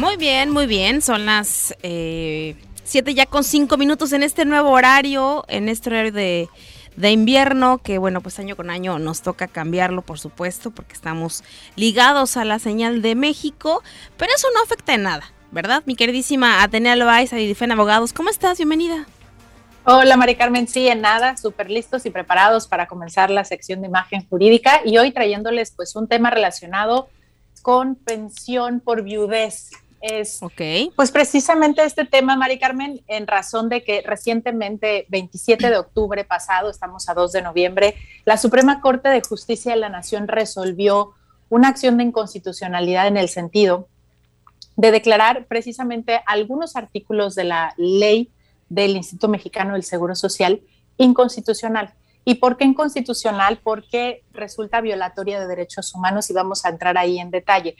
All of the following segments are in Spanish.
Muy bien, muy bien. Son las eh, siete ya con cinco minutos en este nuevo horario, en este horario de, de invierno, que bueno, pues año con año nos toca cambiarlo, por supuesto, porque estamos ligados a la señal de México, pero eso no afecta en nada, ¿verdad? Mi queridísima Atenea Loaiza y Difen Abogados, ¿cómo estás? Bienvenida. Hola Mari Carmen, sí, en nada, súper listos y preparados para comenzar la sección de imagen jurídica y hoy trayéndoles pues un tema relacionado con pensión por viudez es pues precisamente este tema, Mari Carmen, en razón de que recientemente, 27 de octubre pasado, estamos a 2 de noviembre, la Suprema Corte de Justicia de la Nación resolvió una acción de inconstitucionalidad en el sentido de declarar precisamente algunos artículos de la ley del Instituto Mexicano del Seguro Social inconstitucional. ¿Y por qué inconstitucional? Porque resulta violatoria de derechos humanos y vamos a entrar ahí en detalle.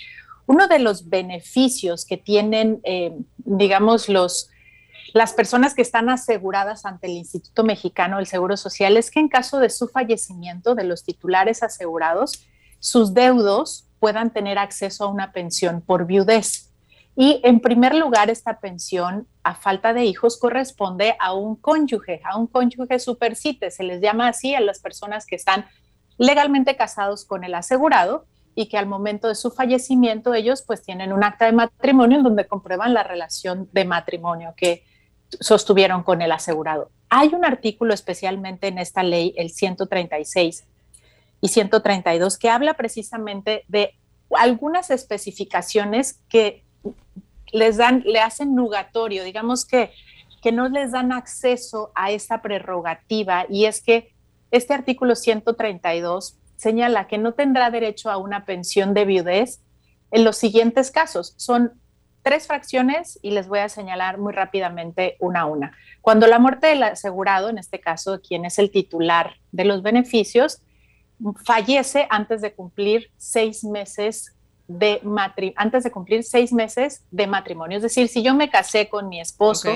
Uno de los beneficios que tienen, eh, digamos, los, las personas que están aseguradas ante el Instituto Mexicano del Seguro Social es que en caso de su fallecimiento de los titulares asegurados, sus deudos puedan tener acceso a una pensión por viudez. Y en primer lugar, esta pensión a falta de hijos corresponde a un cónyuge, a un cónyuge supercite, se les llama así a las personas que están legalmente casados con el asegurado y que al momento de su fallecimiento ellos pues tienen un acta de matrimonio en donde comprueban la relación de matrimonio que sostuvieron con el asegurado. Hay un artículo especialmente en esta ley, el 136 y 132, que habla precisamente de algunas especificaciones que les dan, le hacen nugatorio, digamos que, que no les dan acceso a esta prerrogativa y es que este artículo 132 señala que no tendrá derecho a una pensión de viudez en los siguientes casos. Son tres fracciones y les voy a señalar muy rápidamente una a una. Cuando la muerte del asegurado, en este caso, quien es el titular de los beneficios, fallece antes de cumplir seis meses de antes de cumplir seis meses de matrimonio. Es decir, si yo me casé con mi esposo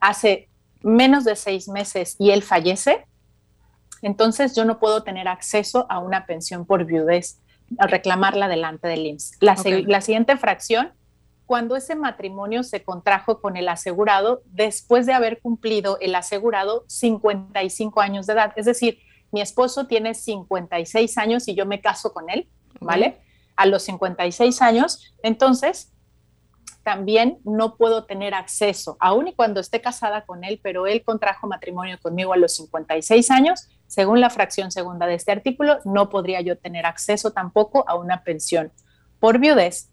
hace menos de seis meses y él fallece, entonces yo no puedo tener acceso a una pensión por viudez al reclamarla delante del IMSS. La, la siguiente fracción, cuando ese matrimonio se contrajo con el asegurado después de haber cumplido el asegurado 55 años de edad. Es decir, mi esposo tiene 56 años y yo me caso con él, ¿vale? A los 56 años, entonces también no puedo tener acceso, aun y cuando esté casada con él, pero él contrajo matrimonio conmigo a los 56 años, según la fracción segunda de este artículo, no podría yo tener acceso tampoco a una pensión por viudez.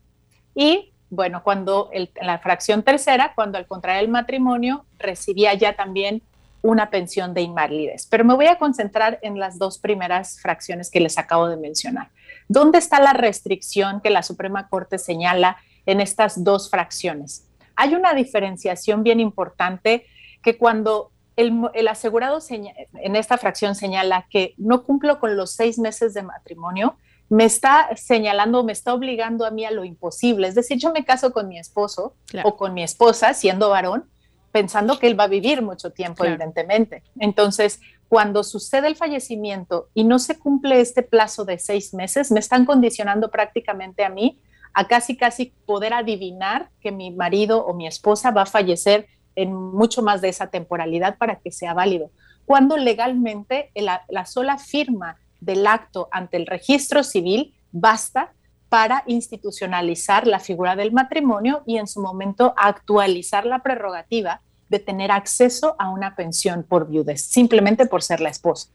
Y bueno, cuando la fracción tercera, cuando al contraer el matrimonio, recibía ya también una pensión de invalidez. Pero me voy a concentrar en las dos primeras fracciones que les acabo de mencionar. ¿Dónde está la restricción que la Suprema Corte señala en estas dos fracciones. Hay una diferenciación bien importante que cuando el, asegurado en esta fracción señala que no cumplo con los seis meses de matrimonio, me está señalando, me está obligando a mí a lo imposible. Es decir, yo me caso con mi esposo o con mi esposa, siendo varón, pensando que él va a vivir mucho tiempo, evidentemente. Entonces, cuando sucede el fallecimiento y no se cumple este plazo de seis meses, me están condicionando prácticamente a mí a casi casi poder adivinar que mi marido o mi esposa va a fallecer en mucho más de esa temporalidad para que sea válido. Cuando legalmente la, la sola firma del acto ante el registro civil basta para institucionalizar la figura del matrimonio y en su momento actualizar la prerrogativa de tener acceso a una pensión por viudez, simplemente por ser la esposa.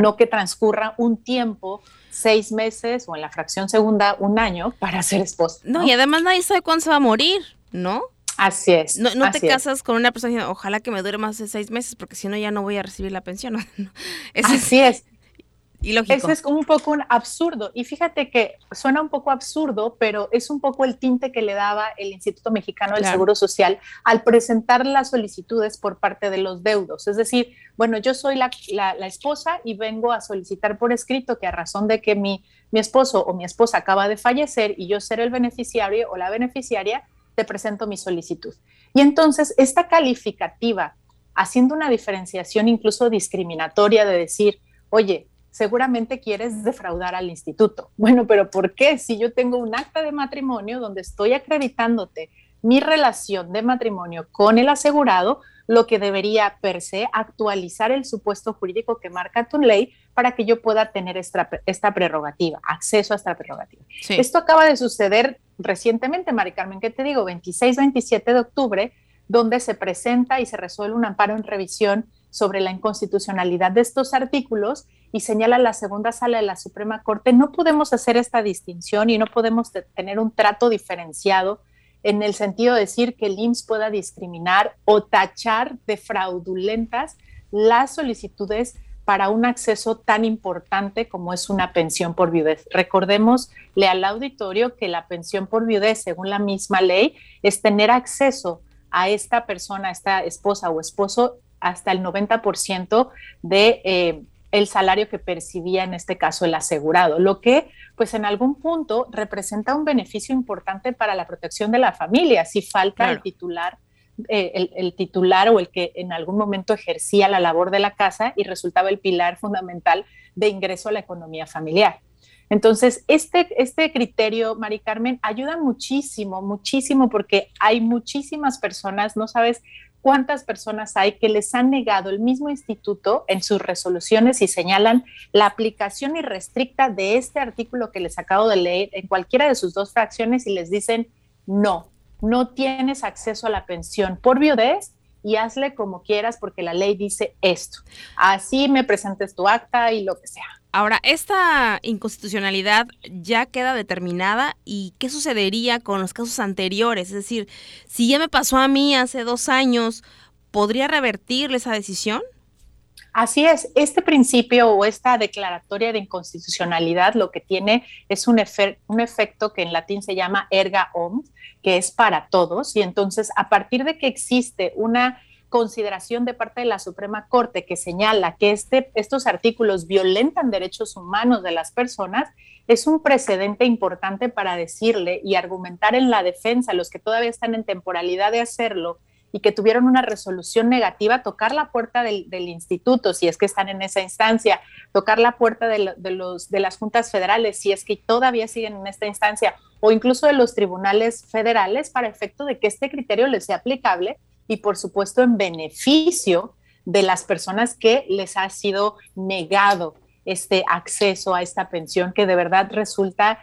No que transcurra un tiempo seis meses o en la fracción segunda un año para ser esposa. No, y además nadie sabe cuándo se va a morir, ¿no? Así es. No, no te casas con una persona ojalá que me dure más de seis meses porque si no ya no voy a recibir la pensión. así es. Eso es un poco un absurdo. Y fíjate que suena un poco absurdo, pero es un poco el tinte que le daba el Instituto Mexicano del Seguro Social al presentar las solicitudes por parte de los deudos. Es decir, bueno, yo soy la, esposa y vengo a solicitar por escrito que a razón de que mi, mi esposo o mi esposa acaba de fallecer y yo ser el beneficiario o la beneficiaria, te presento mi solicitud. Y entonces esta calificativa, haciendo una diferenciación incluso discriminatoria de decir, oye, seguramente quieres defraudar al instituto. Bueno, pero ¿por qué? Si yo tengo un acta de matrimonio donde estoy acreditándote mi relación de matrimonio con el asegurado, lo que debería per se actualizar el supuesto jurídico que marca tu ley para que yo pueda tener esta, esta prerrogativa, acceso a esta prerrogativa. Esto acaba de suceder recientemente, Mari Carmen, ¿qué te digo? 26-27 de octubre, donde se presenta y se resuelve un amparo en revisión sobre la inconstitucionalidad de estos artículos y señala la segunda sala de la Suprema Corte, no podemos hacer esta distinción y no podemos tener un trato diferenciado en el sentido de decir que el IMSS pueda discriminar o tachar de fraudulentas las solicitudes para un acceso tan importante como es una pensión por viudez. Recordémosle al auditorio que la pensión por viudez, según la misma ley, es tener acceso a esta persona, a esta esposa o esposo, hasta el 90% de eh, el salario que percibía en este caso el asegurado, lo que pues en algún punto representa un beneficio importante para la protección de la familia si falta el titular eh, el, titular o el que en algún momento ejercía la labor de la casa y resultaba el pilar fundamental de ingreso a la economía familiar. Entonces, este, este criterio, Mari Carmen, ayuda muchísimo, muchísimo, porque hay muchísimas personas, no sabes cuántas personas hay que les han negado el mismo instituto en sus resoluciones y señalan la aplicación irrestricta de este artículo que les acabo de leer en cualquiera de sus dos fracciones y les dicen, no, no tienes acceso a la pensión por viudez y hazle como quieras porque la ley dice esto. Así me presentes tu acta y lo que sea. Ahora, esta inconstitucionalidad ya queda determinada y qué sucedería con los casos anteriores. Es decir, si ya me pasó a mí hace dos años, ¿podría revertirle esa decisión? Así es, este principio o esta declaratoria de inconstitucionalidad lo que tiene es un, efecto que en latín se llama erga omnes, que es para todos, y entonces a partir de que existe una consideración de parte de la Suprema Corte que señala que este, estos artículos violentan derechos humanos de las personas, es un precedente importante para decirle y argumentar en la defensa, los que todavía están en temporalidad de hacerlo y que tuvieron una resolución negativa, tocar la puerta del, instituto, si es que están en esa instancia, tocar la puerta de, los, de las juntas federales, si es que todavía siguen en esta instancia, o incluso de los tribunales federales, para efecto de que este criterio les sea aplicable y por supuesto en beneficio de las personas que les ha sido negado este acceso a esta pensión que de verdad resulta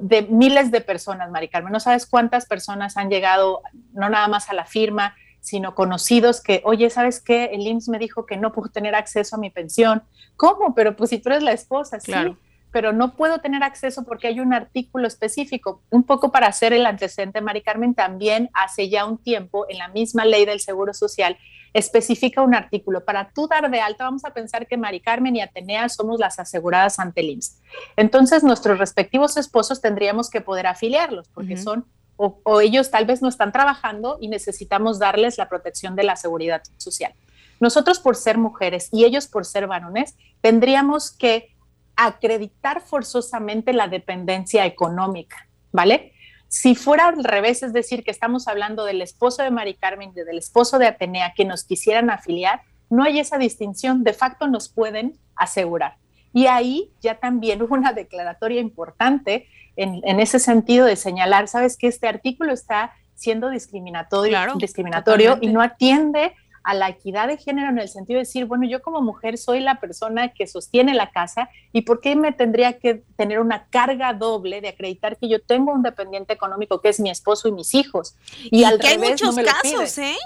de miles de personas, Mari Carmen. No sabes cuántas personas han llegado, no nada más a la firma, sino conocidos que, oye, ¿sabes qué? El IMSS me dijo que no puedo tener acceso a mi pensión. ¿Cómo? Pero pues si tú eres la esposa, claro. sí pero no puedo tener acceso porque hay un artículo específico. Un poco para hacer el antecedente, Mari Carmen, también hace ya un tiempo en la misma ley del Seguro Social especifica un artículo. Para tú dar de alta, vamos a pensar que Mari Carmen y Atenea somos las aseguradas ante el IMSS. Entonces, nuestros respectivos esposos tendríamos que poder afiliarlos porque son o, o, ellos tal vez no están trabajando y necesitamos darles la protección de la seguridad social. Nosotros por ser mujeres y ellos por ser varones, tendríamos que acreditar forzosamente la dependencia económica, ¿vale? Si fuera al revés, es decir, que estamos hablando del esposo de Mari Carmen y del esposo de Atenea que nos quisieran afiliar, no hay esa distinción, de facto nos pueden asegurar. Y ahí ya también hubo una declaratoria importante en, ese sentido de señalar, sabes que este artículo está siendo discriminatorio, discriminatorio y no atiende a la equidad de género en el sentido de decir, bueno, yo como mujer soy la persona que sostiene la casa y por qué me tendría que tener una carga doble de acreditar que yo tengo un dependiente económico que es mi esposo y mis hijos. Y, al que hay muchos casos, ¿eh?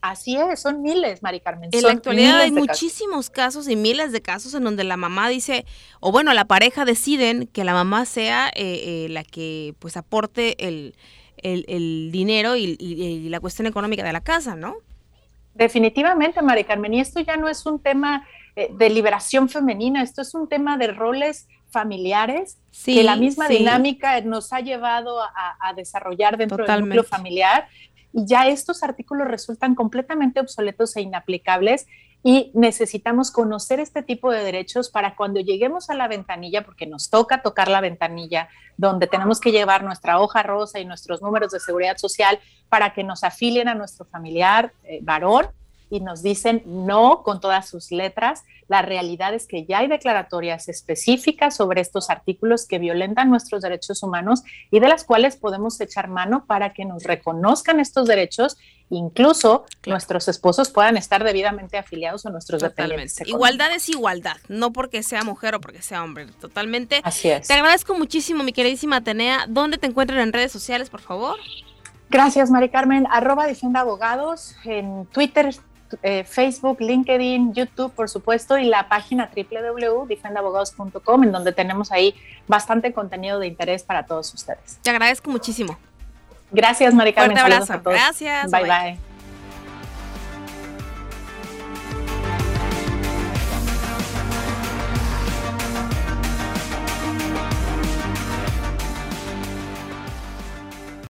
Así es, son miles, Mari Carmen. En la actualidad hay muchísimos casos. y miles de casos en donde la mamá dice, o bueno, la pareja deciden que la mamá sea eh, eh, la que pues aporte el, el, dinero y, la cuestión económica de la casa, ¿no? Definitivamente, María Carmen, y esto ya no es un tema eh, de liberación femenina, esto es un tema de roles familiares que la misma dinámica nos ha llevado a, desarrollar dentro del núcleo familiar y ya estos artículos resultan completamente obsoletos e inaplicables y necesitamos conocer este tipo de derechos para cuando lleguemos a la ventanilla, porque nos toca tocar la ventanilla, donde tenemos que llevar nuestra hoja rosa y nuestros números de seguridad social para que nos afilien a nuestro familiar eh, varón y nos dicen no con todas sus letras. La realidad es que ya hay declaratorias específicas sobre estos artículos que violentan nuestros derechos humanos y de las cuales podemos echar mano para que nos reconozcan estos derechos, incluso nuestros esposos puedan estar debidamente afiliados a nuestros dependientes. Igualdad es igualdad, no porque sea mujer o porque sea hombre, totalmente. Así es. Te agradezco muchísimo, mi queridísima Atenea. ¿Dónde te encuentran en redes sociales, por favor? Gracias, Mari Carmen. Arroba Defienda Abogados. En Twitter eh, Facebook, LinkedIn, YouTube, por supuesto, y la página www.defendabogados.com, en donde tenemos ahí bastante contenido de interés para todos ustedes. Te agradezco muchísimo. Gracias, Maricarmen. Un abrazo. Gracias. bye. bye.